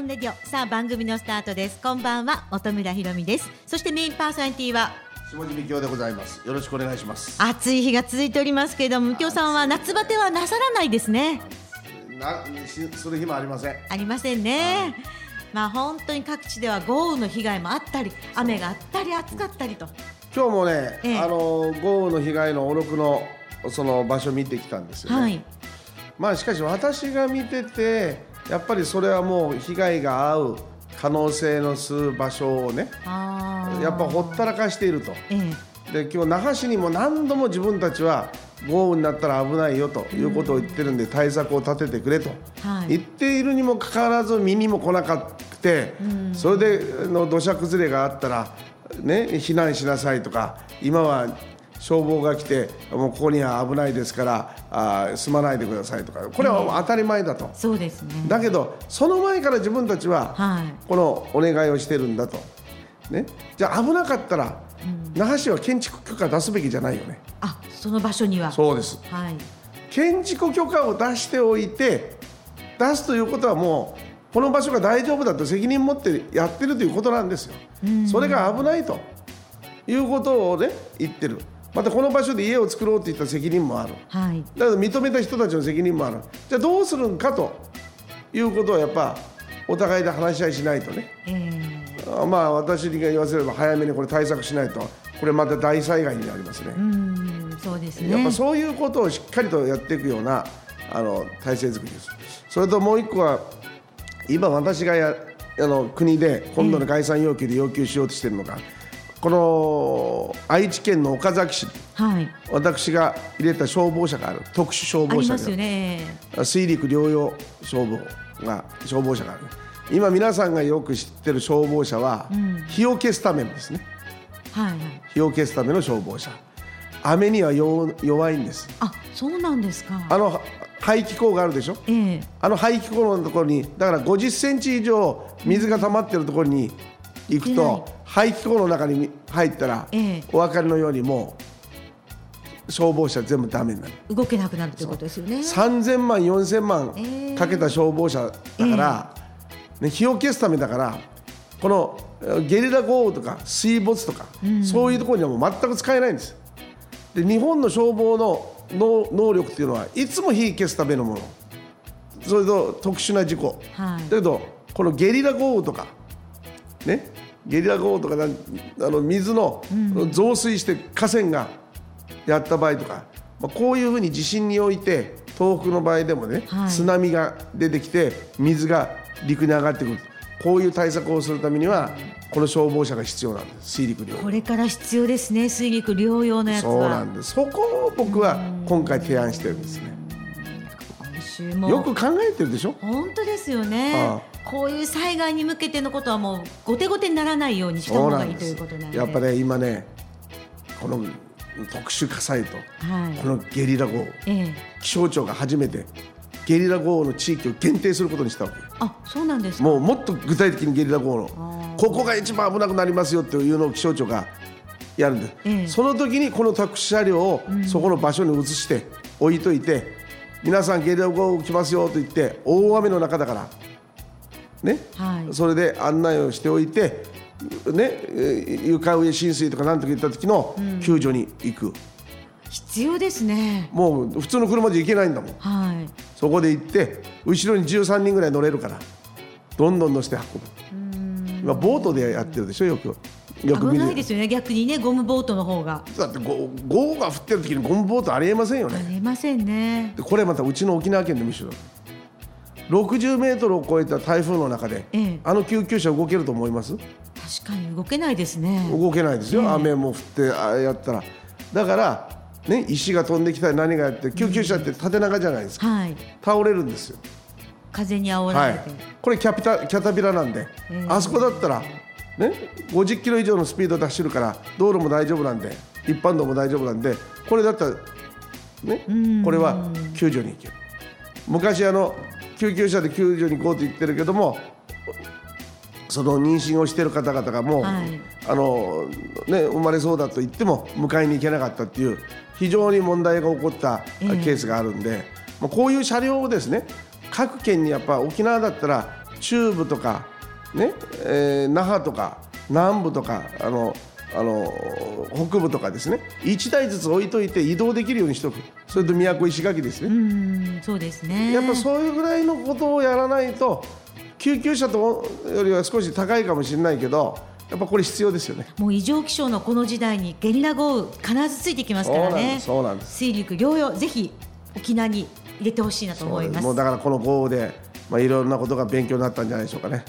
ンレディオさあ番組のスタートです。こんばんは音村ひろみです。そしてメインパーソナリティは下地美京でございます。よろしくお願いします。暑い日が続いておりますけれどもみきょさんは夏バテはなさらないですね。なしする日もありません。ありませんね。まあ本当に各地では豪雨の被害もあったり雨があったり暑かったりと。今日もね、ええ。あの豪雨の被害の小野区のその場所見てきたんですよね、はい。まあしかし私が見ててやっぱりそれはもう被害が合う可能性のする場所をねやっぱほったらかしていると。ええ。で今日那覇市にも何度も自分たちは豪雨になったら危ないよということを言ってるんで対策を立ててくれと。はい。言っているにもかかわらず見にも来なかってそれでの土砂崩れがあったらね避難しなさいとか今は消防が来てもうここには危ないですからあー住まないでくださいとかこれは当たり前だと。そうですね。だけどその前から自分たちははい。このお願いをしてるんだと、ね、じゃあ危なかったら、那覇市は建築許可出すべきじゃないよね。あその場所には。そうです。はい。建築許可を出しておいて出すということはもうこの場所が大丈夫だと責任持ってやってるということなんですよ。それが危ないということをね言ってるまたこの場所で家を作ろうといった責任もある。はい。だから認めた人たちの責任もある。じゃあどうするんかということをやっぱお互いで話し合いしないとね。ええ。あまあ私に言わせれば早めにこれ対策しないと。これまた大災害になりますね。うんそうですね。やっぱそういうことをしっかりとやっていくようなあの体制作りです。それともう一個は今私がやあの国で今度の概算要求で要求しようとしているのが、この愛知県の岡崎市にはい。私が入れた消防車がある特殊消防車でよね。水陸両用消防が消防車がある。今皆さんがよく知ってる消防車は、火を消すためのですね。はいはい。火を消すための消防車。雨には弱弱いんです。あそうなんですか。あの排気口があるでしょ？ええ。あの排気口のところにだから50センチ以上水が溜まってるところに行くと排気口の中に入ったら、ええ。お分かりのようにもう消防車全部ダメになる。動けなくなるということですよね。3000万4000万ええ。かけた消防車だから、ね、火を消すためだからこのえゲリラ豪雨とか水没とか、そういうところにはもう全く使えないんです。で日本の消防の能能力っていうのはいつも火消すためのもの。それと特殊な事故、はい。だけどこのゲリラ豪雨とかねゲリラ豪雨とかあの水の増水して河川がやった場合とか、まあ、こういうふうに地震において東北の場合でもね、はい。津波が出てきて水が陸に上がってくる。こういう対策をするためにはこの消防車が必要なんです。水陸両用。これから必要ですね水陸両用のやつは。そうなんです。そこを僕は今回提案してるんですね。今週も。よく考えてるでしょ？本当ですよね。あこういう災害に向けてのことはもう後手後手にならないようにした方がいいということなんでやっぱね今ねこの特殊火災とはい。このゲリラ豪雨ええ。気象庁が初めてゲリラ豪雨の地域を限定することにしたわけあそうなんですか。もうもっと具体的にゲリラ豪雨のここが一番危なくなりますよっていうのを気象庁がやるんです、ええ。その時にこの特殊車両をそこの場所に移して置いといて、皆さんゲリラ豪雨来ますよと言って大雨の中だからね、はい。それで案内をしておいてねえー床上浸水とかなんとか言った時の救助に行く、必要ですね。もう普通の車じゃ行けないんだもん。はい。そこで行って後ろに13人ぐらい乗れるからどんどん乗せて運ぶ。今ボートでやってるでしょよく。よく危ないですよね逆にねゴムボートの方が。だってゴ豪雨が降ってる時にゴムボートありえませんよあねりませんね。でこれまたうちの沖縄県でも一緒だ60メートルを超えた台風の中で、ええ。あの救急車動けると思います？確かに動けないですね。動けないですよ、ええ。雨も降ってああやったら。だから、ね、石が飛んできたり何がやって救急車って縦長じゃないですか、はい。倒れるんですよ。風に煽らはい。れて、、これキャピタキャタピラなんで、ええ。あそこだったら、ね、50キロ以上のスピードで走るから道路も大丈夫なんで一般道も大丈夫なんでこれだったら、ね、これは救助に行ける。昔あの救急車で救助に行こうと言ってるけどもその妊娠をしている方々がもう、はい。あのね、生まれそうだと言っても迎えに行けなかったっていう非常に問題が起こったええ。ケースがあるんで、まあこういう車両をですね各県にやっぱ沖縄だったら中部とか、ねえー那覇とか南部とかあのあの北部とかですね。1台ずつ置いといて移動できるようにしとく。それと宮古石垣ですね、うんそうですね。やっぱそういうぐらいのことをやらないと救急車とよりは少し高いかもしれないけどやっぱこれ必要ですよね。もう異常気象のこの時代にゲリラ豪雨必ずついてきますからね。そうなんです水陸両用ぜひ沖縄に入れてほしいなと思います。もうだからこの豪雨で、まあ、いろんなことが勉強になったんじゃないでしょうかね。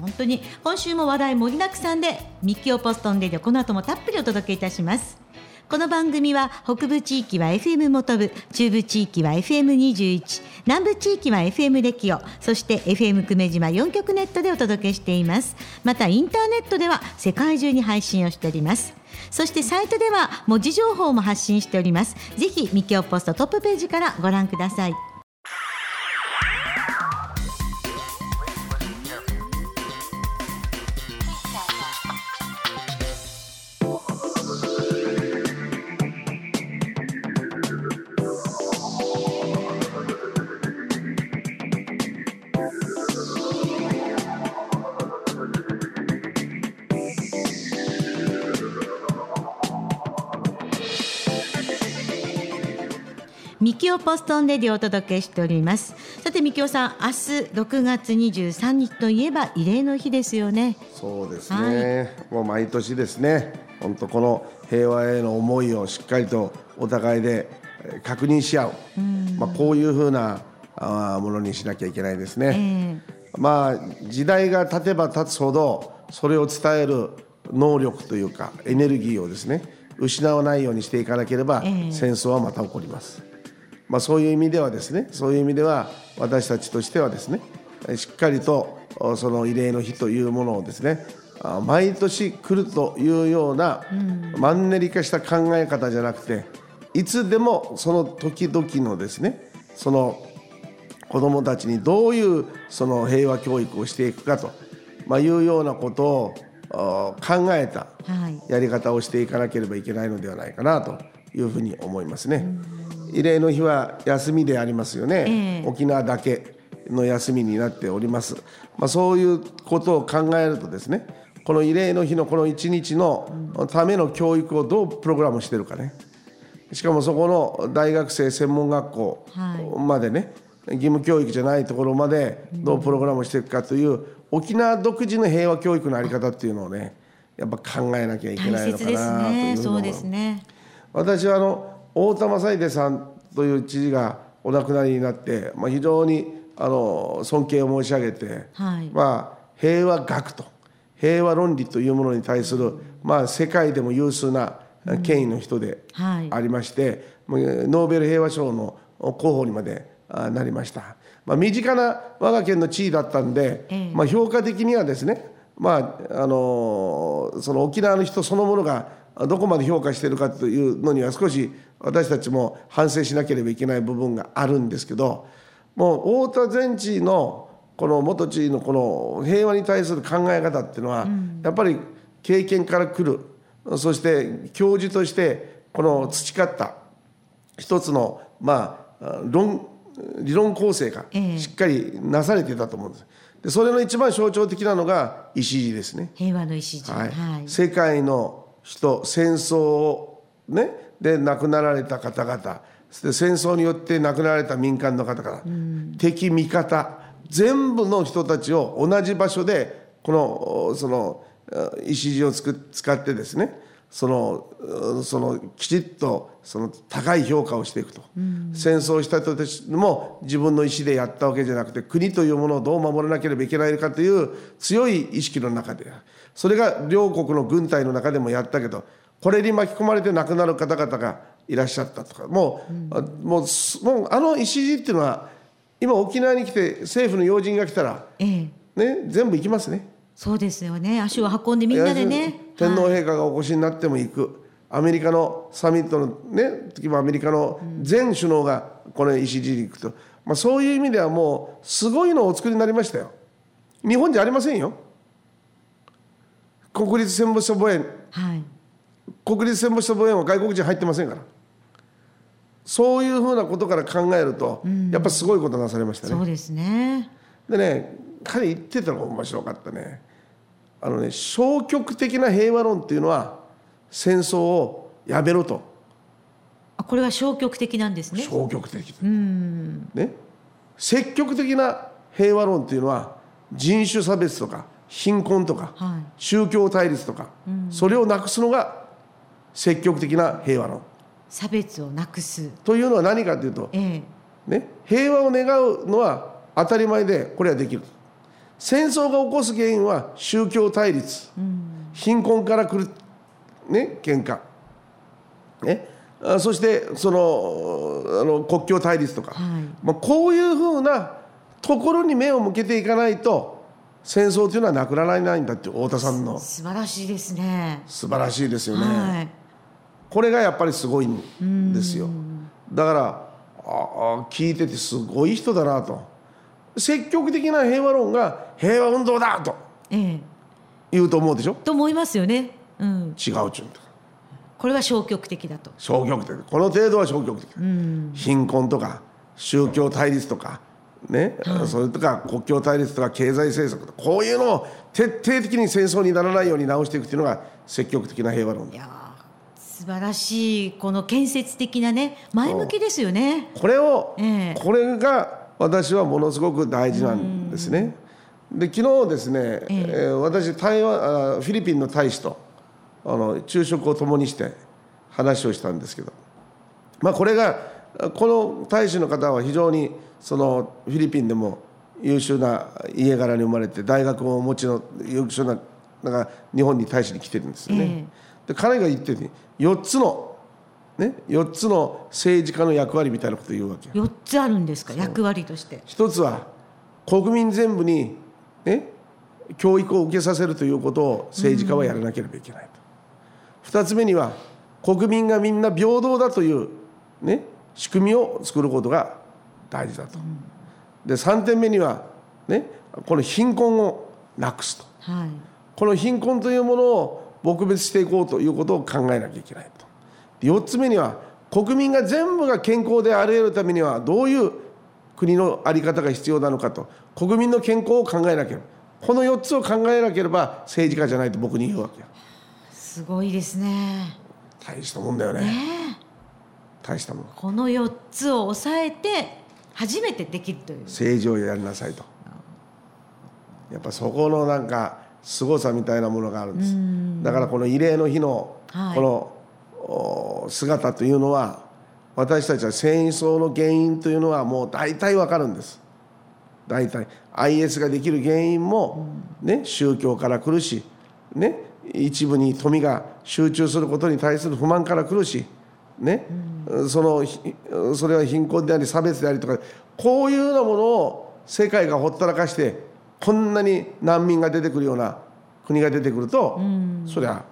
本当に今週も話題盛りだくさんでミッキオポストンレディオこの後もたっぷりお届けいたします。この番組は北部地域は FM 元部中部地域は FM21 南部地域は FM レキオそして FM 久米島4局ネットでお届けしています。またインターネットでは世界中に配信をしております。そしてサイトでは文字情報も発信しております。ぜひミキオポストトップページからご覧ください。ミキオポストンレディオをお届けしております。さてミキオさん明日6月23日といえば慰霊の日ですよね。そうですね、もう毎年ですね。本当この平和への思いをしっかりとお互いでえー確認し合う、まあ、こういうふうなあーものにしなきゃいけないですね。まあ時代が経てば経つほどそれを伝える能力というかエネルギーをですね失わないようにしていかなければ、ええ。戦争はまた起こります。まあ、そういう意味ではですねそういう意味では私たちとしてはですねえしっかりとおその慰霊の日というものをですねあ毎年来るというような、マンネリ化した考え方じゃなくていつでもその時々のですねその子どもたちにどういうその平和教育をしていくかと、まあ、いうようなことをあ考えたはい。やり方をしていかなければいけないのではないかなというふうに思いますね。慰霊の日は休みでありますよね、ええ。沖縄だけの休みになっております、まあ、そういうことを考えるとですねこの慰霊の日のこの一日のための教育をどうプログラムしてるかね。しかもそこの大学生専門学校はい。までね、義務教育じゃないところまでどうプログラムしていくかという沖縄独自の平和教育のあり方っていうのをねやっぱ考えなきゃいけ大ないのかなというすね。私はあの大田正秀さんという知事がお亡くなりになって、まあ、非常にあの尊敬を申し上げて、はい。まあ、平和学と平和論理というものに対する、まあ、世界でも有数な権威の人ではい。ありまして、もうノーベル平和賞の候補にまであなりました、まあ、身近な我が県の地位だったんで、ええ。まあ、評価的にはですね、まああのその沖縄の人そのものがどこまで評価しているかというのには少し私たちも反省しなければいけない部分があるんですけどもう太田前知事のこの元知事のこの平和に対する考え方っていうのは、やっぱり経験から来る。そして教授としてこの培った一つのまあ論理論構成がええ。しっかりなされていたと思うんです。でそれの一番象徴的なのが石地ですね。平和の礎はい。はい。世界の人戦争をねで亡くなられた方々で戦争によって亡くなられた民間の方々、敵味方全部の人たちを同じ場所でこのそのあ石をつく使ってですねそのうんそのきちっとその高い評価をしていくと、戦争した人たちも自分の意思でやったわけじゃなくて国というものをどう守らなければいけないかという強い意識の中でそれが両国の軍隊の中でもやったけどこれに巻き込まれて亡くなる方々がいらっしゃったとか。もう,、あもうすもうあの石っていうのは今沖縄に来て政府の要人が来たら、ええ。ね、全部行きますね。そうですよね。足を運んでみんなでね。天皇はい。陛下がお越しになっても行く、アメリカのサミットのね時もアメリカの全首脳がこの石地に行くと、まあ、そういう意味ではもうすごいのをお作りになりましたよ。日本じゃありませんよ国立戦没者墓苑はい。国立戦没者墓苑は外国人入ってませんから。そういうふうなことから考えると、やっぱすごいことなされましたね。そうですね。でね彼言ってたのが面白かったね。あのね消極的な平和論っていうのは戦争をやめろと。あこれは消極的なんですね。消極的。ね。積極的な平和論っていうのは人種差別とか貧困とか、はい。宗教対立とか、それをなくすのが積極的な平和論。差別をなくす。というのは何かというと、ええ。ね、平和を願うのは当たり前でこれはできる。戦争が起こす原因は宗教対立、貧困から来るね喧嘩。ね。あそしてそのあの国境対立とか、はい。まあ、こういうふうなところに目を向けていかないと戦争というのはなくならないんだって太田さんの。素晴らしいですね。素晴らしいですよね。はい。これがやっぱりすごいんですよ。だからああ聞いててすごい人だなと。積極的な平和論が平和運動だとええ。言うと思うでしょ？と思いますよね。うん。違うちゅうんだ。これは消極的だと。消極的。この程度は消極的、貧困とか宗教対立とかね、それとか国境対立とか経済政策とかこういうのを徹底的に戦争にならないように直していくっていうのが積極的な平和論素晴らしいこの建設的なね前向きですよね。これを、ええ。これが私はものすごく大事なんですね。で昨日ですね、えー私台湾あフィリピンの大使とあの昼食を共にして話をしたんですけど、まあ、これがこの大使の方は非常にそのフィリピンでも優秀な家柄に生まれて大学もお持ちの優秀ななんか日本に大使に来てるんですよね。で彼が言ってるように4つのね、4つの政治家の役割みたいなことを言うわけ。よ4つあるんですか？役割として。一つは国民全部に、ね、教育を受けさせるということを政治家はやらなければいけないと、二つ目には国民がみんな平等だという、ね、仕組みを作ることが大事だと、で3点目には、ね、この貧困をなくすと。はい。この貧困というものを撲滅していこうということを考えなきゃいけないと。で4つ目には国民が全部が健康であり得るためにはどういう国の在り方が必要なのかと。国民の健康を考えなければ。この4つを考えなければ政治家じゃないと僕に言うわけよ。すごいですね。大したもんだよね大したもんこの4つを抑えて初めてできるという。政治をやりなさいと。やっぱそこのなんか凄さみたいなものがあるんです。だからこの慰霊の日のはい。このお姿というのは私たちは戦争の原因というのはもう大体わかるんです。大体。IS ができる原因も、ね、宗教から来るし、ね、一部に富が集中することに対する不満から来るし、ね。そのひそれは貧困であり差別でありとかこういうようなものを世界がほったらかしてこんなに難民が出てくるような国が出てくると、そりゃ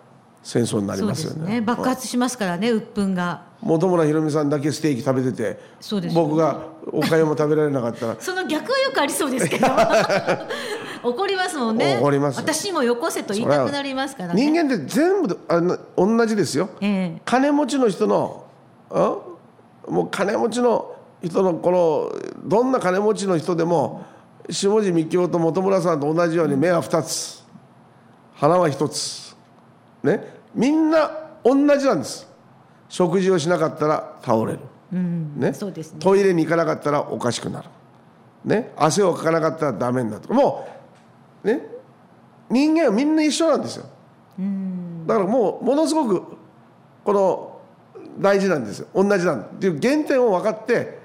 戦争になりまよね。ですすね。爆発しますからね鬱憤が。本村ひろみさんだけステーキ食べててね。僕がおかゆも食べられなかったら。その逆はよくありそうですけど 怒りますもんね。怒ります。私もよこせと言いたくなりますからね。人間って全部あの同じですよ。ええ。金持ちの人のあもう金持ちの人のこのどんな金持ちの人でも下地幹夫と本村さんと同じように目は2つ。鼻は1つ。ね。みんな同じなんです。食事をしなかったら倒れる、ね。そうですね。トイレに行かなかったらおかしくなる、ね、汗をかかなかったらダメになるもうね人間はみんな一緒なんですよ。だからもうものすごくこの大事なんですよ。同じなん。だっていう原点を分かって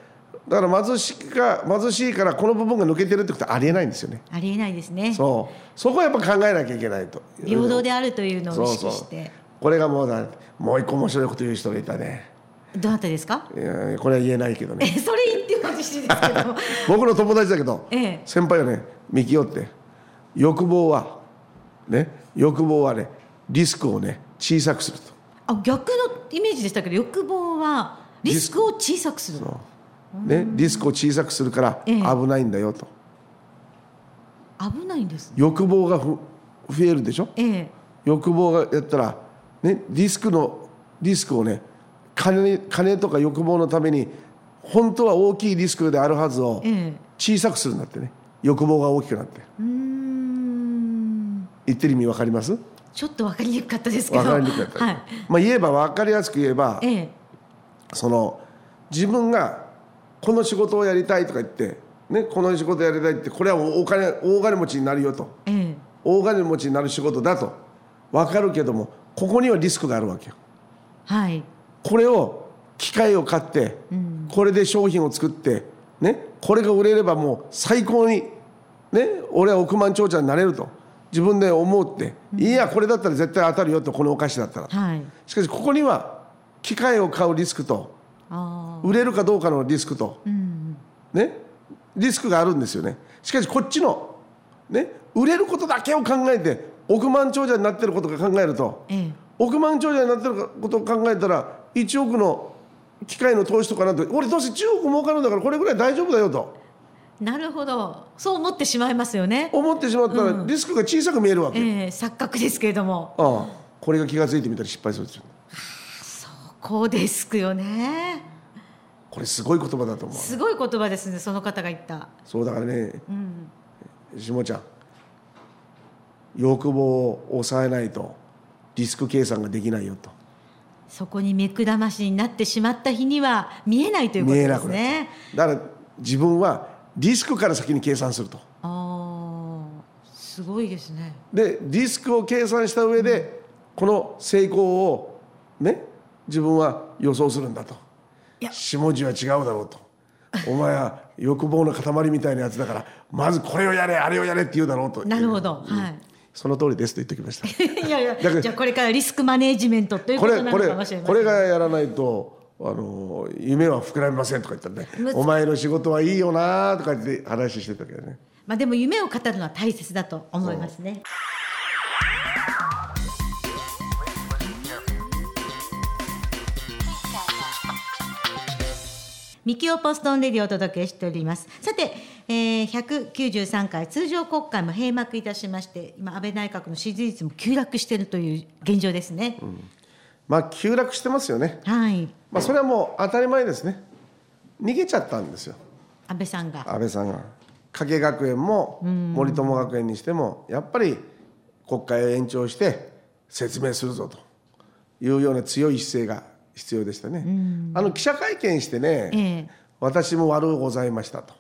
だから貧しいか貧しいからこの部分が抜けてるってことはありえないんですよね。ありえないですね。そう。そこはやっぱ考えなきゃいけないと。平等であるというのを意識して。これがもうだもう一個面白いこと言う人がいたね。どなたですか？いやこれは言えないけどえねそれ言ってほしいですけど。僕の友達だけど、ええ。先輩はね。幹よって欲望はね欲望はねリスクをね小さくすると。あ逆のイメージでしたけど欲望はリスクを小さくするね、リスクを小さくするからええ。危ないんだよと、危ないんです。欲望がふ増えるでしょ？ええ。欲望がやったら、ね、リスクのリスクをね金金とか欲望のために本当は大きいリスクであるはずをええ。小さくするんだってね。欲望が大きくなって。うーん言ってる意味わかります？ちょっと分かりにくかったですけど。わかりにくかった、はい。まあ言えばわかりやすく言えばええ。その自分がこの仕事をやりたいとか言って、ね、この仕事やりたいってこれはお金大金持ちになるよと。ええ。大金持ちになる仕事だと。分かるけどもここにはリスクがあるわけよ。はい。これを機械を買って、これで商品を作って、ね、これが売れればもう最高に、ね、俺は億万長者になれると自分で思うって、いやこれだったら絶対当たるよとこのお菓子だったら。はい。しかしここには機械を買うリスクとあ売れるかどうかのリスクと、ね、リスクがあるんですよね。しかしこっちの、ね、売れることだけを考えて億万長者になってることが考えるとあええ。億万長者になってることを考えたら1億の機械の投資とかなんて俺どうせ10億儲かるんだからこれぐらい大丈夫だよとなるほど。そう思ってしまいますよね。思ってしまったらリスクが小さく見えるわけ、ええ錯覚ですけれども。ああこれが気が付いてみたら失敗するんですよ。こうですよね。これすごい言葉だと思う。すごい言葉ですねその方が言った。そうだからね、下ちゃん欲望を抑えないとリスク計算ができないよと。そこに目くらましになってしまった日には見えないということで見えなくなっすねだから自分はリスクから先に計算すると。ああすごいですね。でリスクを計算した上でこの成功をね自分は予想するんだと。いや。下地は違うだろうと。お前は欲望の塊みたいなやつだからまずこれをやれあれをやれって言うだろうと。なるほど、その通りですと言っておきました。は いいやいやじゃあこれからリスクマネージメントということなのこれこれかもしれませんこれがやらないとあの夢は膨らみませんとか言ったらねお前の仕事はいいよなとか言って話してたけどねまあでも夢を語るのは大切だと思いますね。ミキオポストンレディをお届けしております。さて、えー、193回通常国会も閉幕いたしまして、今安倍内閣の支持率も急落しているという現状ですね。まあ急落してますよね。はい、まあそれはもう当たり前ですね。逃げちゃったんですよ。安倍さんが。安倍さんが。加計学園も森友学園にしてもやっぱり国会を延長して説明するぞと。いうような強い姿勢が必要でしたね。あの記者会見してね、ええ。私も悪うございましたと。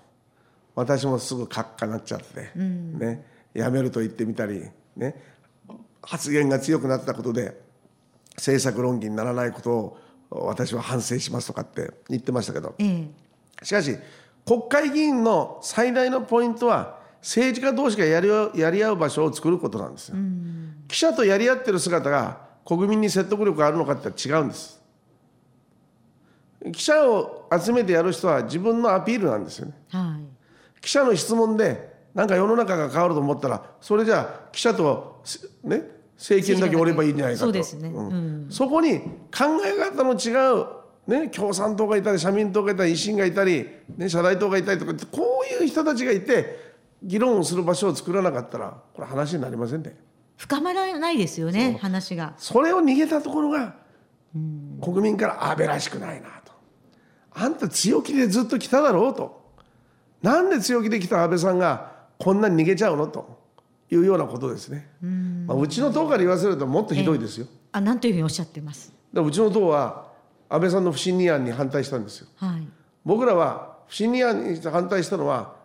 私もすぐカッカなっちゃって、ね、やめると言ってみたり、ね、発言が強くなったことで政策論議にならないことを私は反省しますとかって言ってましたけどええしかし国会議員の最大のポイントは政治家同士がやり合うやり合う場所を作ることなんですよ。記者とやり合ってる姿が国民に説得力があるのかって違うんです。記者を集めてやる人は自分のアピールなんですよね。はい。記者の質問でなんか世の中が変わると思ったらそれじゃあ記者とせね政権だけおればいいんじゃないかと。そうですね。ん。そこに考え方の違う、ね、共産党がいたり社民党がいたり維新がいたり、ね、社大党がいたりとかこういう人たちがいて議論をする場所を作らなかったらこれ話になりませんね。深まらないですよね、話が。それを逃げたところが国民から安倍らしくないなと。あんた強気でずっと来ただろうと。なんで強気で来た安倍さんがこんなに逃げちゃうのというようなことですね。まあ、うちの党から言わせるともっとひどいですよ、あ、なんというふうにおっしゃってます。でうちの党は安倍さんの不信任案に反対したんですよ。はい。僕らは不信任案に反対したのは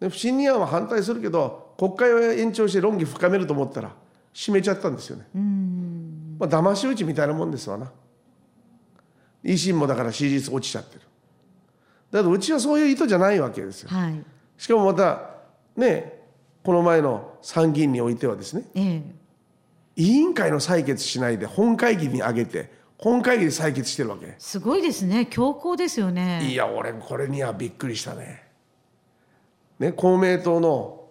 で不信任案は反対するけど国会を延長して論議深めると思ったら閉めちゃったんですよね。まあ騙し討ちみたいなもんですわな。維新もだから支持率落ちちゃってる。だけどうちはそういう意図じゃないわけですよ。はい。しかもまたねこの前の参議院においてはですねええ。委員会の採決しないで本会議に上げて本会議で採決してるわけすごいですね。強硬ですよね。いや俺これにはびっくりしたね。ね公明党の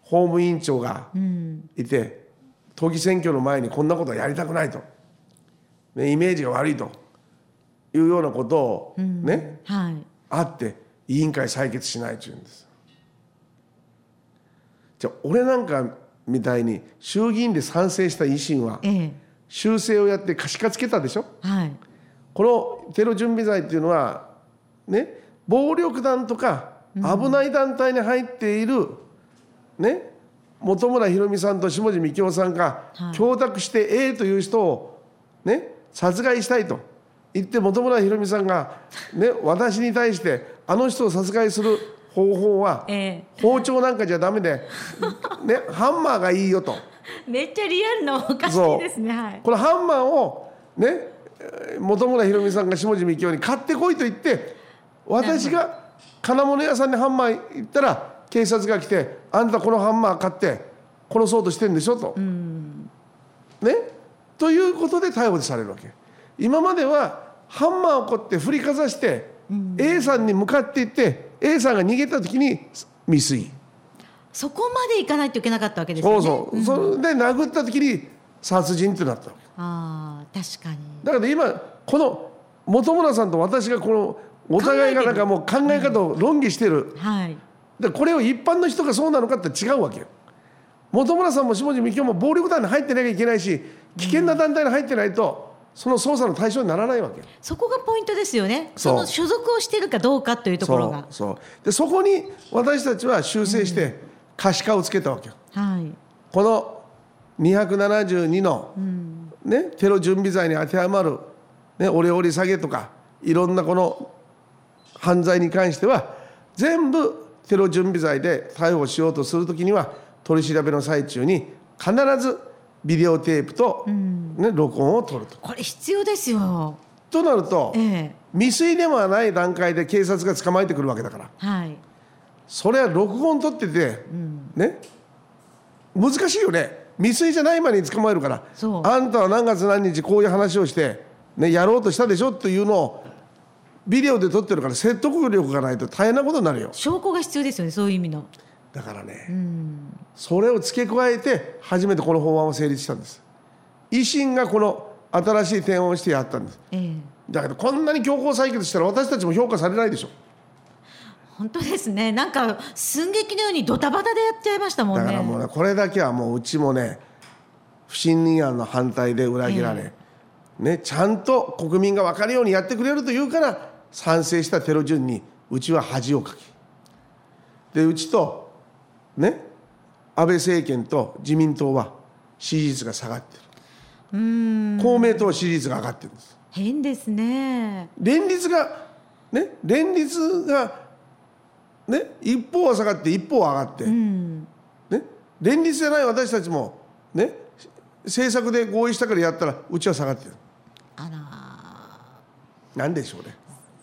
法務委員長がいて、都議選挙の前にこんなことはやりたくないと、ね、イメージが悪いというようなことをね、はい。あって委員会採決しないって言うんです。じゃあ俺なんかみたいに衆議院で賛成した維新はええ。修正をやって可視化つけたでしょ？はい。このテロ準備罪っていうのはね暴力団とか危ない団体に入っているね本村ひろみさんと下地幹夫さんがはい供託して A という人をね殺害したいと言って本村ひろみさんが、ね、私に対してあの人を殺害する方法はえ包丁なんかじゃダメで、ね、ハンマーがいいよと。えめっちゃリアルなお菓子ですね。はい。このハンマーをねえー本村ひろみさんが下地幹夫に買ってこいと言って私が金物屋さんにハンマー行ったら警察が来て「あんたこのハンマー買って殺そうとしてんでしょ」と。ね？ということで逮捕されるわけ。今まではハンマーをこって振りかざして A さんに向かっていって A さんが逃げた時に未遂。そこまでいかないといけなかったわけですよね。そうそう、それで殴った時に殺人ってなったわけ。ああ確かに。だから今この本村さんと私がこのお互いがなんかもう考え方を論議してる。はい。でこれを一般の人がそうなのかって違うわけよ。本村さんも下地幹夫も暴力団に入ってなきゃいけないし危険な団体に入ってないとその捜査の対象にならないわけよ。そこがポイントですよね。その所属をしてるかどうかというところが。そう。でそこに私たちは修正して可視化をつけたわけよ。はい。この272の、ね、テロ準備罪に当てはまる、ね、オレオレ下げとかいろんなこの犯罪に関しては全部テロ準備罪で逮捕しようとするときには取り調べの最中に必ずビデオテープと、ね録音を取ると。これ必要ですよ。となるとええ。未遂ではない段階で警察が捕まえてくるわけだから。はい。それは録音取ってて、ね難しいよね。未遂じゃない前に捕まえるから。そう。あんたは何月何日こういう話をして、ね、やろうとしたでしょっていうのをビデオで撮ってるから説得力がないと大変なことになるよ。証拠が必要ですよねそういう意味のだからね、それを付け加えて初めてこの法案を成立したんです。維新がこの新しい提案をしてやったんです。ええ。だけどこんなに強行採決したら私たちも評価されないでしょ。本当ですね。なんか寸劇のようにドタバタでやっちゃいましたもんね。だからもうねこれだけはもううちもね不信任案の反対で裏切られ、ね、ちゃんと国民が分かるようにやってくれるというから賛成したテロ順にうちは恥をかき。でうちとね安倍政権と自民党は支持率が下がってる。公明党は支持率が上がってるんです。変ですね。連立がね連立がね一方は下がって一方は上がって、ね、連立じゃない私たちもね政策で合意したからやったらうちは下がってる。あら。なんでしょうね、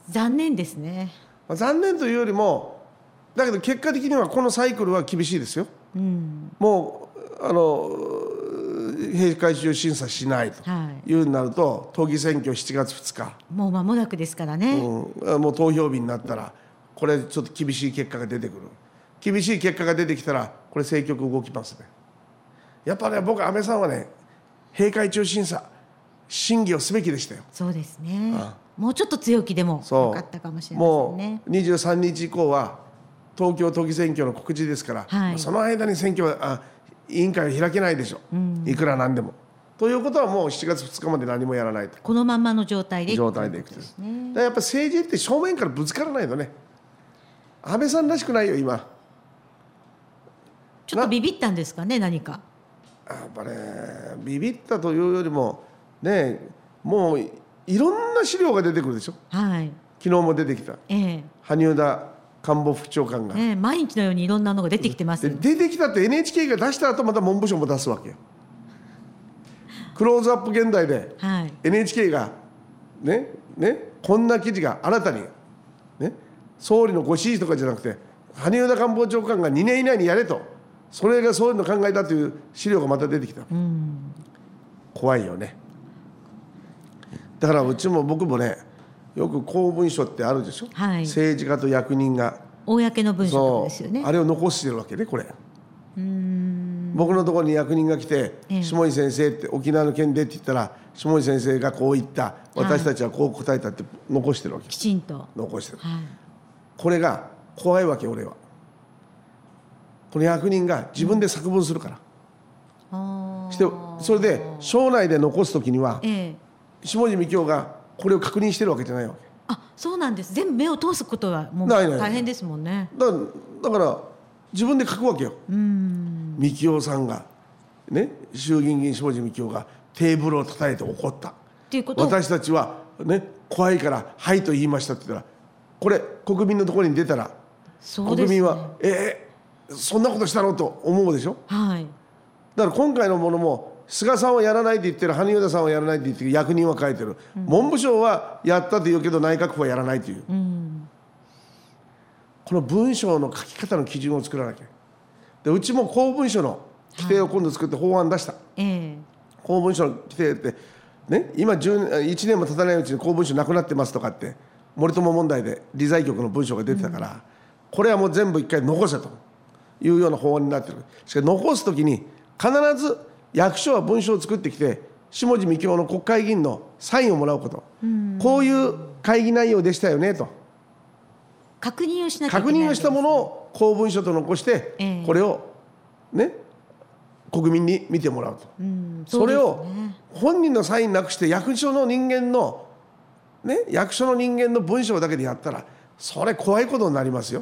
残念ですね。まあ、残念というよりもだけど結果的にはこのサイクルは厳しいですよ、もうあの閉会中審査しないとはいいうになると都議選挙7月2日、もう間もなくですからね、うん、もう投票日になったらこれちょっと厳しい結果が出てくる。厳しい結果が出てきたらこれ政局動きますね。やっぱね僕安倍さんはね閉会中審査審議をすべきでしたよ。そうですね。もうちょっと強気でもそう。よかったかもしれませんもねう23日以降は東京都議選挙の告示ですから、はい。まあその間に選挙はあ委員会は開けないでしょ、いくらなんでも。ということはもう7月2日まで何もやらないと。このまんまの状態で状態でいくとね。やっぱ政治って正面からぶつからないとね。安倍さんらしくないよ今。ちょっとビビったんですかね何か。やっぱねビビったというよりもねもういろんな資料が出てくるでしょ。はい。昨日も出てきた。ええ。羽生田官房副長官が、ええ毎日のようにいろんなのが出てきてます。で出てきたって NHK が出した後また文部省も出すわけよ。クローズアップ現代ではい。NHK がねねこんな記事が新たに、ね、総理のご指示とかじゃなくて羽生田官房長官が2年以内にやれとそれが総理の考えだという資料がまた出てきた、怖いよね。だからうちも僕もねよく公文書ってあるでしょ、はい。政治家と役人が。公の文書ですよね。あれを残してるわけねこれ。僕のところに役人が来て「ええ。下井先生」って沖縄の件でって言ったら下井先生がこう言った。私たちはこう答えたって残してるわけ。きちんと。残してる。はい。これが怖いわけ俺は。この役人が自分で作文するから、あー。してそれで省内で残す時にはええ。下地幹夫がこれを確認してるわけじゃないわけ。あそうなんです。全部目を通すことはもう大変ですもんね。だからだから自分で書くわけよ。幹雄さんが。ね？衆議院議員下地幹雄がテーブルを叩いて怒った。っていうこと私たちはね？怖いから「はい」と言いましたって言ったらこれ国民のところに出たら、ね。国民は「えーそんなことしたの?」と思うでしょ？はい。だから今回のものも菅さんはやらないって言ってる萩生田さんはやらないって言ってる役人は書いてる、文部省はやったと言うけど内閣府はやらないという、この文章の書き方の基準を作らなきゃ。でうちも公文書の規定を今度作って法案出した、ええ。公文書の規定ってね今10 1年も経たないうちに公文書なくなってますとかって森友問題で理財局の文書が出てたから、これはもう全部一回残せというような法案になってる。しかし残す時に必ず役所は文書を作ってきて下地幹雄の国会議員のサインをもらうこと、こういう会議内容でしたよねと。確認をしなきゃいけない確認をしたものを公文書と残して、ええ。これをね国民に見てもらうと。うんそれをうですね。本人のサインなくして役所の人間のね役所の人間の文章だけでやったらそれ怖いことになりますよ。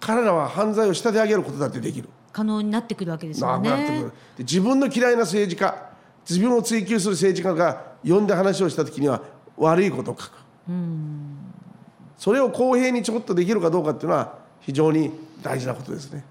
彼らは犯罪を仕立て上げることだってできる。可能になってくるわけですよね自分の嫌いな政治家自分を追及する政治家が呼んで話をした時には悪いことを書く。それを公平にちょこっとできるかどうかっていうのは非常に大事なことですね。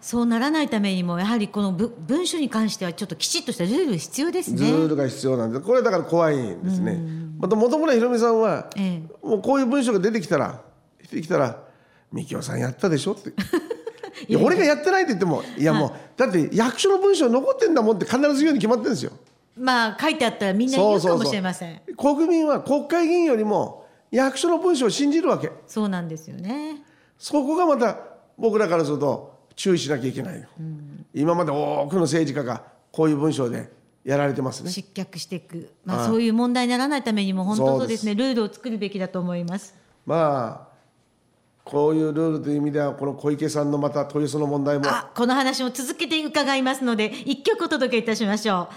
そうならないためにもやはりこのぶ文書に関してはちょっときちっとしたルール必要ですルねールが必要なんですこれだから怖いんですね。また本村ひろみさんは、えもうこういう文章が出てきたら出てきたら「みきおさんやったでしょ」って。いや俺がやってないって言ってもいやもう、だって役所の文章残ってんだもんって必ず言うに決まってるんですよ。まあ書いてあったらみんな言うかもしれません。国民は国会議員よりも役所の文章を信じるわけ。そうなんですよね。そこがまた僕らからすると注意しなきゃいけないよ、今まで多くの政治家がこういう文章でやられてますね。失脚していく、まあ、そういう問題にならないためにも本当そうですね。ルールを作るべきだと思います。まあこういうルールという意味ではこの小池さんのまた豊洲の問題も。あこの話も続けて伺いますので一曲お届けいたしましょう。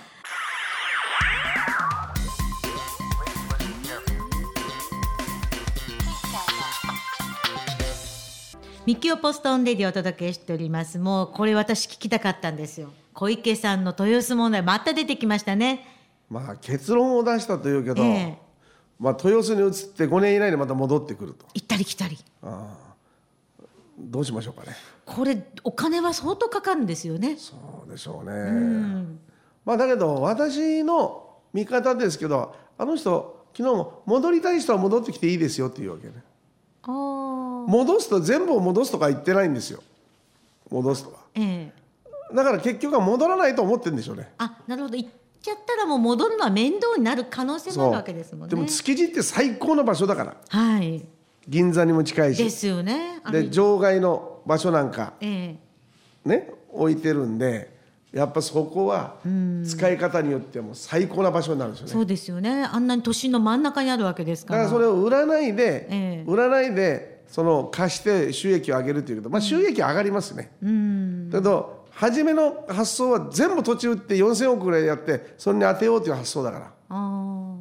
ミキオポストオンレディをお届けしております。もうこれ私聞きたかったんですよ。小池さんの豊洲問題また出てきましたね。まあ結論を出したというけど、ええまあ、豊洲に移って5年以内にまた戻ってくると。行ったり来たり。どうしましょうかね。これお金は相当かかるんですよね。そうでしょうね、まあだけど私の見方ですけどあの人昨日も戻りたい人は戻ってきていいですよっていうわけね。ああ戻すと全部を戻すとか言ってないんですよ。戻すとかええ。だから結局は戻らないと思ってるんでしょうね。あなるほどちゃったらもう。戻るのは面倒になる可能性もあるわけですもんねでも築地って最高の場所だから。はい。銀座にも近いし。ですよね。で場外の場所なんかええ。ね置いてるんでやっぱそこは使い方によってはもう最高な場所になるんですよね。そうですよね。あんなに都心の真ん中にあるわけですから。だからそれを売らないで、ええ。売らないでその貸して収益を上げるということまあ収益上がりますね、だけど初めの発想は全部土地売って4000億ぐらいやってそれに当てようという発想だから。あ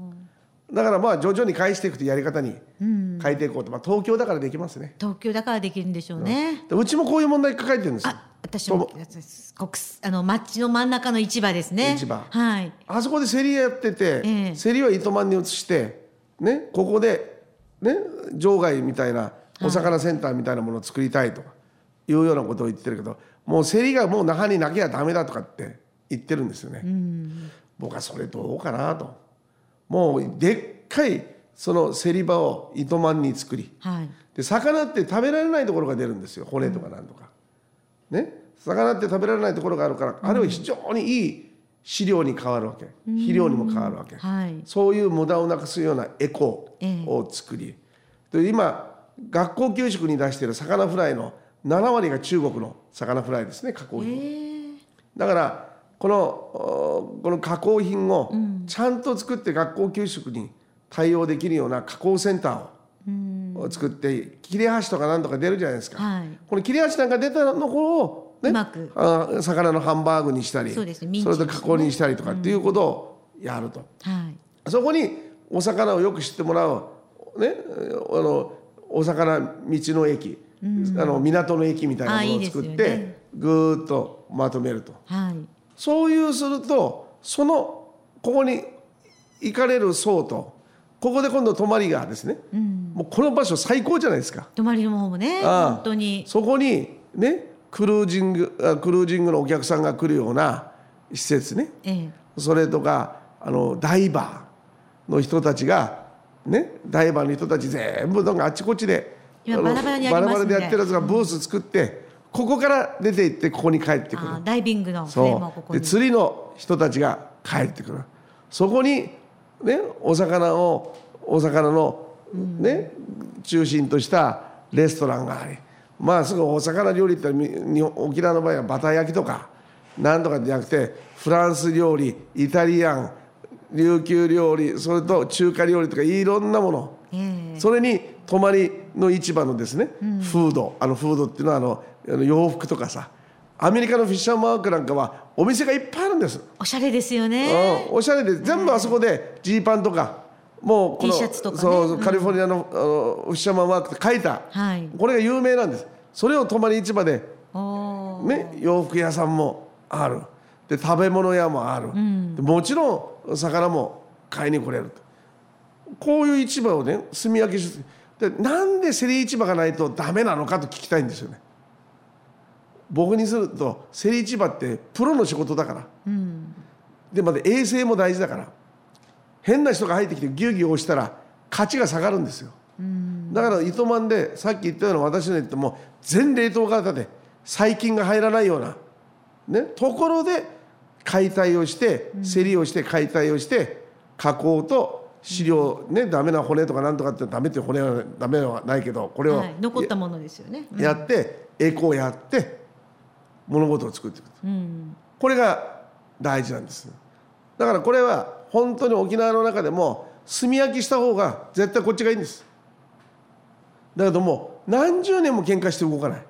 だからまあ徐々に返していくというやり方に変えていこうと、まあ、東京だからできますね。ー東京だからできるんでしょうね、でうちもこういう問題抱えてるんですよ。あ私も国あの町の真ん中の市場ですね。市場。はい。あそこで競りやってて、ええ。競りは糸満に移して、ね、ここで、ね、場外みたいなお魚センターみたいなものを作りたいとか。いうようなことを言ってるけどもう競りがもう那覇になきゃダメだとかって言ってるんですよね。僕はそれどうかなと。もうでっかいその競り場を糸満に作りはい。で魚って食べられないところが出るんですよ。骨とかなんとか、ね？魚って食べられないところがあるから、あれは非常にいい飼料に変わるわけ。肥料にも変わるわけ、はい。そういう無駄をなくすようなエコええ。を作り、で今学校給食に出している魚フライの7割が中国の魚フライですね加工品、ええだからこのおこの加工品をちゃんと作って学校給食に対応できるような加工センターをを作って切れ端とかなんとか出るじゃないですか、はい。この切れ端なんか出たのこを、ねうまく。あ魚のハンバーグにしたりそうですね。それと加工にしたりとかっていうことをやると、はい。そこにお魚をよく知ってもらうねあのお魚道の駅あの港の駅みたいなものを作って、ね、ぐーっとまとめると、はい、そういうするとそのここに行かれる層とここで今度泊まりがですね、うん、もうこの場所最高じゃないですか。泊まりの方もね本当に。そこにねクルージングクルージングのお客さんが来るような施設ね、ええ、それとかあのダイバーの人たちがねダイバーの人たち全部なんかあちこちでバラバラにバラバラでやってるやつがブース作って、ここから出て行ってここに帰ってくる。ダイビングのフレームをここに。で釣りの人たちが帰ってくる。そこにねお魚をお魚のね、中心としたレストランがありまあすぐお魚料理って沖縄の場合はバター焼きとかなんとかじゃなくてフランス料理イタリアン琉球料理それと中華料理とかいろんなもの、えー、それに泊まりの市場のですね、うん、フードあのフードっていうのはあの洋服とかさアメリカのフィッシャーマークなんかはお店がいっぱいあるんです。おしゃれですよね、うん、おしゃれで全部あそこでジーパンとかもうこの T シャツとか、ね、そうカリフォルニアの,、あのフィッシャーマークって書いた、はい、これが有名なんです。それを泊まり市場で、ね、洋服屋さんもある。で食べ物屋もある、うん、もちろん魚も買いに来れるこういう市場をね住み分けしてでなんで競り市場がないとダメなのかと聞きたいんですよね。僕にすると競り市場ってプロの仕事だから、うん、でまた衛生も大事だから。変な人が入ってきてギュギュ押したら価値が下がるんですよ、うん、だから糸満でさっき言ったような私の言っても全冷凍型で細菌が入らないような、ね、ところで解体をして競りをして解体をして加工と飼料ねダメな骨とかなんとかってダメって骨はダメはないけどこれを、はい、残ったものですよね、うん、やってエコをやって物事を作っていく、うん、これが大事なんです。だからこれは本当に沖縄の中でも炭焼きした方が絶対こっちがいいんです。だけども何十年も喧嘩して動かない。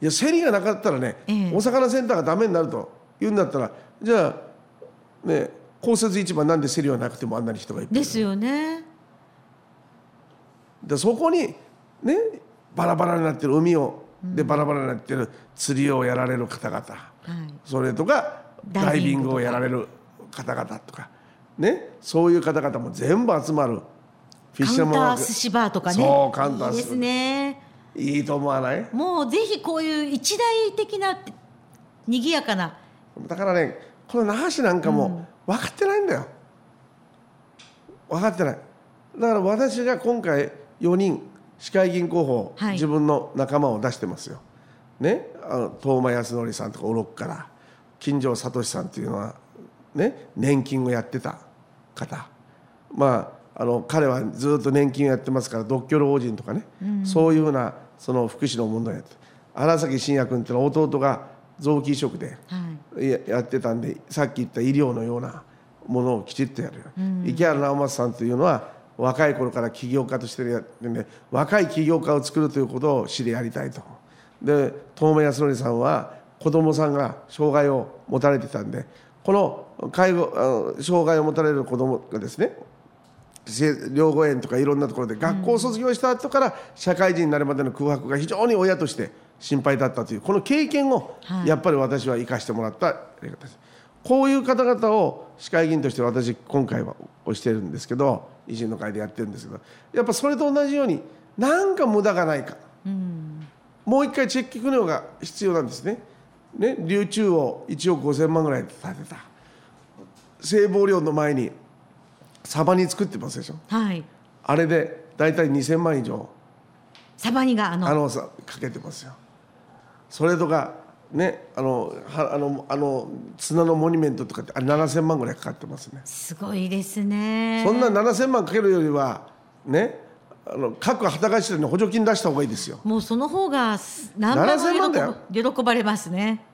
いや競りがなかったらね、ええ、お魚センターがダメになると言うんだったらじゃあね公設市場なんで競りはなくてもあんなに人がいっぱいですよね。でそこにねバラバラになってる海を、でバラバラになってる釣りをやられる方々、はい、それとかダイビングをやられる方々とか。ね。そういう方々も全部集まる。フィッシャーマンカウンター寿司バーとかね。そうカウンターいいですね。いいと思わない？もうぜひこういう一大的な賑やかな。だからねこの那覇市なんかも分かってないんだよ、分かってない。だから私が今回4人市会議員候補、はい、自分の仲間を出してますよ。ね？あの東間康則さんとかおろくから金城聡さんっていうのはね、年金をやってた方。まああの彼はずっと年金をやってますから独居老人とかね、うん、そういうふうなその福祉の問題やって。荒崎真也君っていうのは弟が臓器移植でやってたんで、はい、さっき言った医療のようなものをきちっとやる、うん、池原直松さんというのは若い頃から起業家としてやってんで若い起業家を作るということを知りやりたいと。で遠目康則さんは子供さんが障害を持たれてたんでこの介護障害を持たれる子どもがですね養護園とかいろんなところで学校を卒業した後から社会人になるまでの空白が非常に親として心配だったというこの経験をやっぱり私は生かしてもらったやり方です。こういう方々を市会議員として私今回は推してるんですけど維新の会でやってるんですけどやっぱそれと同じように何か無駄がないか、うん、もう一回チェック機能が必要なんですね。ね、流中を1億5000万ぐらいで建てた。聖望寮の前にサバに作ってますでしょ、はい、あれで大体2000万以上。サバにがあのあのさかけてますよそれとかねあのはあのあの綱のモニュメントとかってあれ7000万ぐらいかかってますね。すごいですね。そんな7000万かけるよりはねあの各畑頭に補助金出した方がいいですよ。もうその方が何倍も喜喜ばれますね。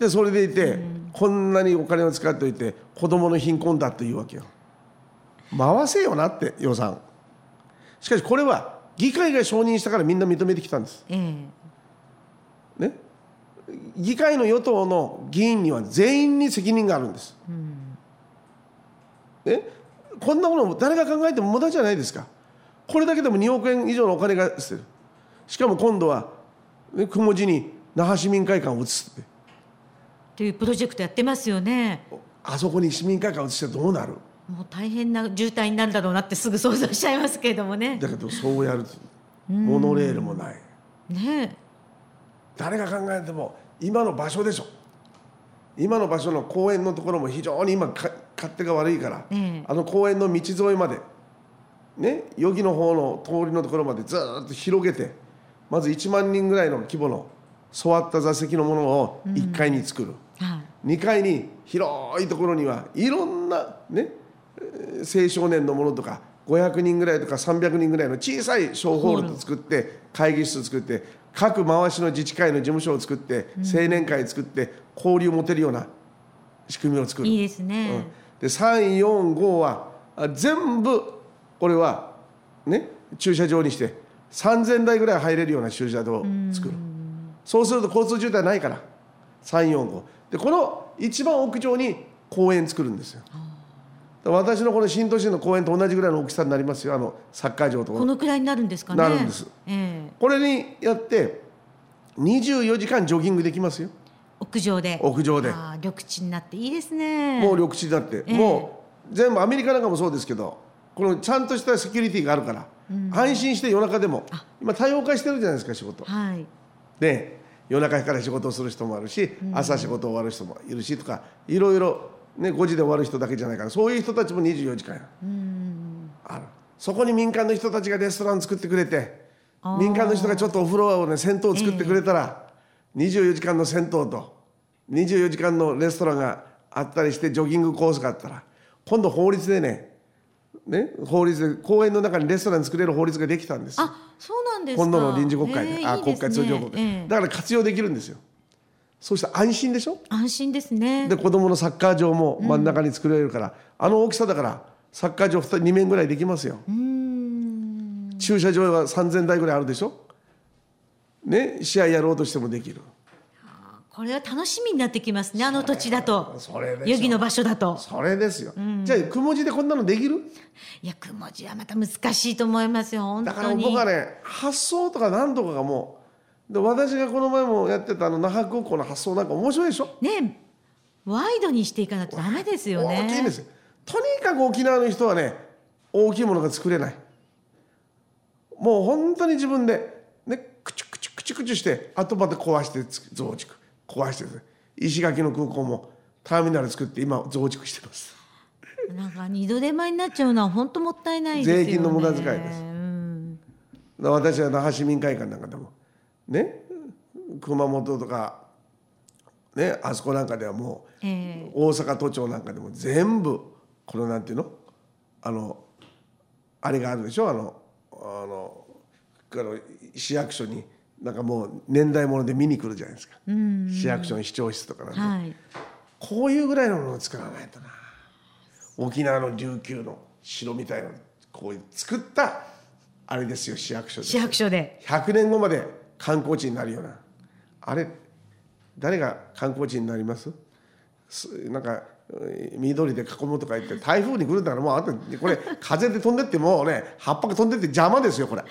でそれでいて、うん、こんなにお金を使っておいて子供の貧困だっていうわけよ。回せよなって予算。しかしこれは議会が承認したからみんな認めてきたんです、えー、ね。議会の与党の議員には全員に責任があるんです、うん、ねこんなもの誰が考えても無駄じゃないですか。これだけでも2億円以上のお金が捨てる。しかも今度は、ね、雲寺に那覇市民会館を移すって。というプロジェクトやってますよね。あそこに市民会館を移してどうなる？もう大変な渋滞になるだろうなってすぐ想像しちゃいますけれどもね。だけどそうやるとモノレールもない。ね誰が考えても今の場所でしょ。今の場所の公園のところも非常に今か勝手が悪いから、ええあの公園の道沿いまでね余儀の方の通りのところまでずーっと広げてまず1万人ぐらいの規模の座った座席のものを1階に作る、はい。2階に広いところにはいろんなねえー青少年のものとか500人ぐらいとか300人ぐらいの小さい小ホールを作って会議室作って各回しの自治会の事務所を作って青年会作って交流を持てるような仕組みを作る。いいですね、うん。で345はあ全部これはね駐車場にして3000台ぐらい入れるような駐車場を作る。そうすると交通渋滞ないから。345でこの一番屋上に公園作るんですよ私のこの新都心の公園と同じぐらいの大きさになりますよ。あのサッカー場とか。このくらいになるんですかね。なるんです。ええ。これにやって24時間ジョギングできますよ。屋上で。屋上で。ああ緑地になって。いいですね。もう緑地だって、ええ。もう全部アメリカなんかもそうですけどこのちゃんとしたセキュリティがあるから、安心して夜中でも今多様化してるじゃないですか仕事。はい。で夜中から仕事をする人もあるし、朝仕事終わる人もいるしとかいろいろ、ね、5時で終わる人だけじゃないからそういう人たちも24時間や。ある。そこに民間の人たちがレストラン作ってくれてあー。民間の人がちょっとお風呂をね銭湯を作ってくれたら、24時間の銭湯と24時間のレストランがあったりしてジョギングコースがあったら今度法律でねね法律で公園の中にレストラン作れる法律ができたんですよ。あそうなんですか。今度の臨時国会で、あ国ええいいですね。会通常国会、ええ。だから活用できるんですよそうしたら安心でしょ？安心ですね。で子供のサッカー場も真ん中に作れるから、あの大きさだからサッカー場 2, 2面ぐらいできますよ。駐車場は3000台ぐらいあるでしょ？ね試合やろうとしてもできる。これは楽しみになってきますねあの土地だと。それでしょ。余儀の場所だと。それですよ、じゃあ雲地でこんなのできる？いや雲地はまた難しいと思いますよ本だから僕はね発想とか何とかがもうで私がこの前もやってたあの那覇空港の発想なんか面白いでしょ？ねワイドにしていかなくちゃダメですよね。大きいんですよ。とにかく沖縄の人はね大きいものが作れない。もう本当に自分でねクチュクチュクチュクチュして後まで壊してつ増築。壊して石垣の空港もターミナル作って今増築してます。なんか二度手間になっちゃうのは本当もったいないですよね。税金の無駄遣いです。私は那覇市民会館なんかでもね熊本とかねあそこなんかではもうええ。大阪都庁なんかでも全部このなんていうの？あのあれがあるでしょ？あのあのあの市役所になんかもう年代物で見に来るじゃないですか。市役所の市長室とかなんて、はい。こういうぐらいのものを作らないとな。沖縄の琉球の城みたいなこういう作ったあれですよ市役所です市役所で。100年後まで観光地になるような。あれ誰が観光地になります？すなんかえー緑で囲むとか言って台風に来るんだからもうあとこれ 風で飛んでってもうね葉っぱが飛んでって邪魔ですよこれ、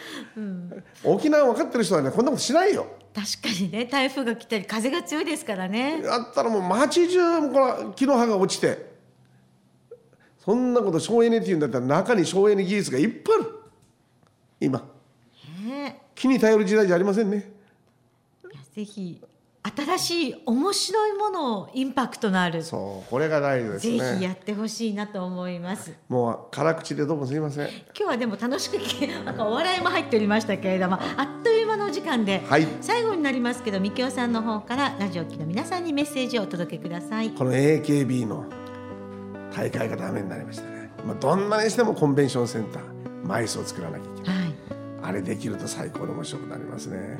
沖縄分かってる人はねこんなことしないよ。確かにね台風が来たり風が強いですからね。あったらもう街中もこの木の葉が落ちてそんなこと省エネって言うんだったら中に省エネ技術がいっぱいある。今。ね木に頼る時代じゃありませんね。ぜひ新しい面白いものをインパクトのある、そうこれが大事ですぜひねやってほしいなと思います。もう辛口でどうもすいません。今日はでも楽しくなんかお笑いも入っておりましたけれどもあっという間のお時間で、はい。最後になりますけどみきおさんの方からラジオ機の皆さんにメッセージをお届けください。この AKB の大会がダメになりましたね、まあ、どんなにしてもコンベンションセンターマイスを作らなきゃいけない。はいあれできると最高に面白くなりますね。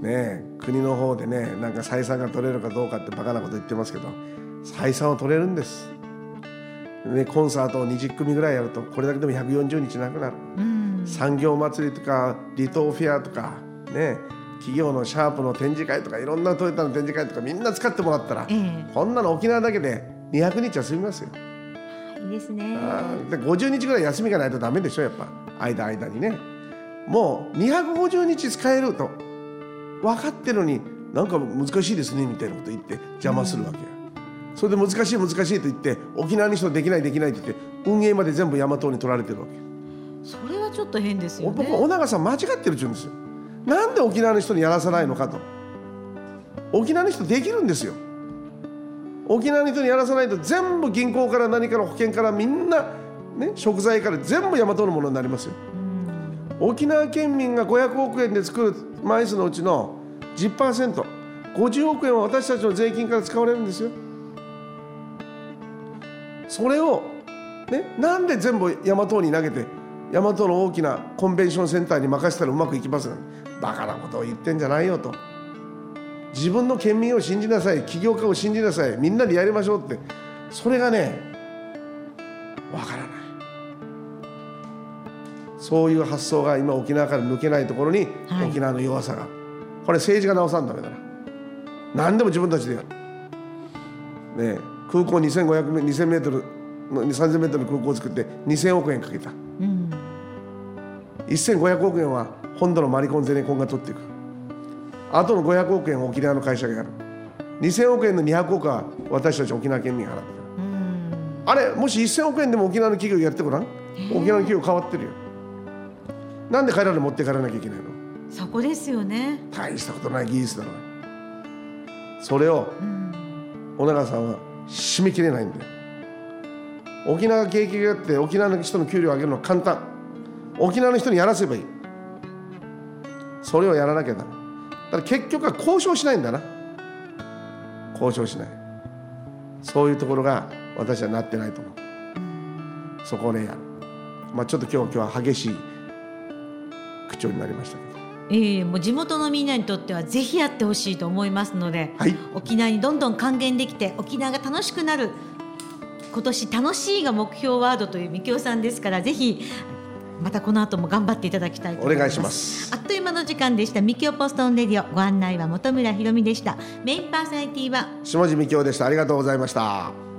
ねえ国の方でねなんか採算が取れるかどうかってバカなこと言ってますけど採算は取れるんです。ね、コンサートを20組ぐらいやるとこれだけでも140日なくなる。うん産業祭りとか離島フェアとかね企業のシャープの展示会とかいろんなトヨタの展示会とかみんな使ってもらったら、ええこんなの沖縄だけで200日は済みますよ。いいですねで50日ぐらい休みがないとダメでしょやっぱ間間にねもう250日使えると。分かってるのになんか難しいですねみたいなこと言って邪魔するわけ。よ、それで難しい難しいと言って沖縄の人できないできないと言って運営まで全部大和に取られてるわけ。それはちょっと変ですよね。僕小長さん間違ってるっちゅうんですよ。なんで沖縄の人にやらさないのかと。沖縄の人できるんですよ。沖縄の人にやらさないと全部銀行から何から保険からみんな、ね、食材から全部大和のものになりますよ沖縄県民が500億円で作る枚数のうちの 10%50 億円は私たちの税金から使われるんですよ。それを、ね、なんで全部大和に投げて大和の大きなコンベンションセンターに任せたらうまくいきますバカなことを言ってんじゃないよと。自分の県民を信じなさい。起業家を信じなさい。みんなでやりましょうって。それがねわからない。そういう発想が今沖縄から抜けないところに、はい、沖縄の弱さが。これ政治が直さんダメだな。何でも自分たちでやる。ね空港2500メ2000メートル3000メートルの空港を作って2000億円かけた、うん、1500億円は本土のマリコンゼネコンが取っていく。あとの500億円を沖縄の会社がやる。2000億円の200億は私たち沖縄県民が払ってる。あれもし1000億円でも沖縄の企業やってごらん？沖縄の企業変わってるよなんで彼らで持っていかれなきゃいけないの？そこですよね。大したことない技術だろそれを小長さんは締め切れないんだよ。沖縄景気があって沖縄の人の給料を上げるのは簡単。沖縄の人にやらせばいい。それをやらなきゃダメ。だから結局は交渉しないんだな。交渉しない。そういうところが私はなってないと思う。そこをねやる。まあちょっと今日今日は激しい口調になりましたけどええもう地元のみんなにとってはぜひやってほしいと思いますので、はい、沖縄にどんどん還元できて沖縄が楽しくなる今年楽しいが目標ワードというみきおさんですからぜひまたこの後も頑張っていただきたいと思います。お願いします。あっという間の時間でした。みきおポストンレディオご案内は本村ひろみでした。メインパーソナリティは下地みきおでした。ありがとうございました。